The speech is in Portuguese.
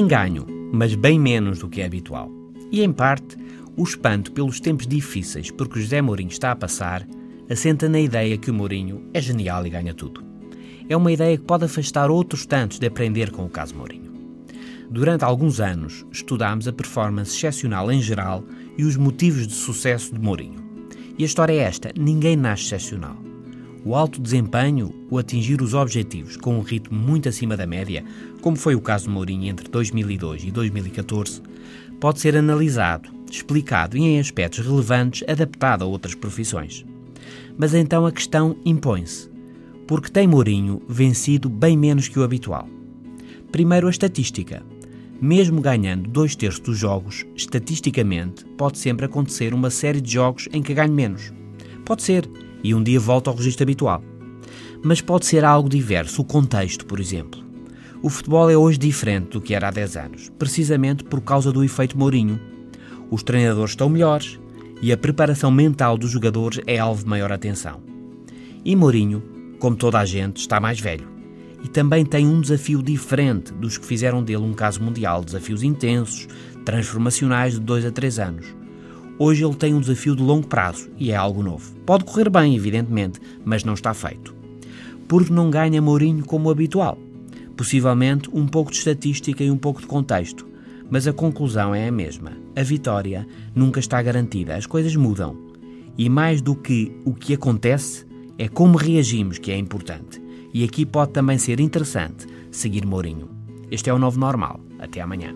ganho, mas bem menos do que é habitual. E, em parte, o espanto pelos tempos difíceis por que José Mourinho está a passar assenta na ideia que o Mourinho é genial e ganha tudo. É uma ideia que pode afastar outros tantos de aprender com o caso Mourinho. Durante alguns anos, estudámos a performance excepcional em geral e os motivos de sucesso de Mourinho. E a história é esta: ninguém nasce excepcional. O alto desempenho, o atingir os objetivos com um ritmo muito acima da média, como foi o caso de Mourinho entre 2002 e 2014, pode ser analisado, explicado e, em aspectos relevantes, adaptado a outras profissões. Mas então a questão impõe-se: porque tem Mourinho vencido bem menos que o habitual? Primeiro, a estatística. Mesmo ganhando dois terços dos jogos, estatisticamente, pode sempre acontecer uma série de jogos em que ganhe menos. Pode ser, e um dia volta ao registro habitual. Mas pode ser algo diverso, o contexto, por exemplo. O futebol é hoje diferente do que era há 10 anos, precisamente por causa do efeito Mourinho. Os treinadores estão melhores e a preparação mental dos jogadores é alvo de maior atenção. E Mourinho, como toda a gente, está mais velho e também tem um desafio diferente dos que fizeram dele um caso mundial, desafios intensos, transformacionais de 2 a 3 anos. Hoje ele tem um desafio de longo prazo e é algo novo. Pode correr bem, evidentemente, mas não está feito. Porque não ganha Mourinho como habitual. Possivelmente um pouco de estatística e um pouco de contexto. Mas a conclusão é a mesma. A vitória nunca está garantida, as coisas mudam. E mais do que o que acontece, é como reagimos que é importante. E aqui pode também ser interessante seguir Mourinho. Este é o novo normal. Até amanhã.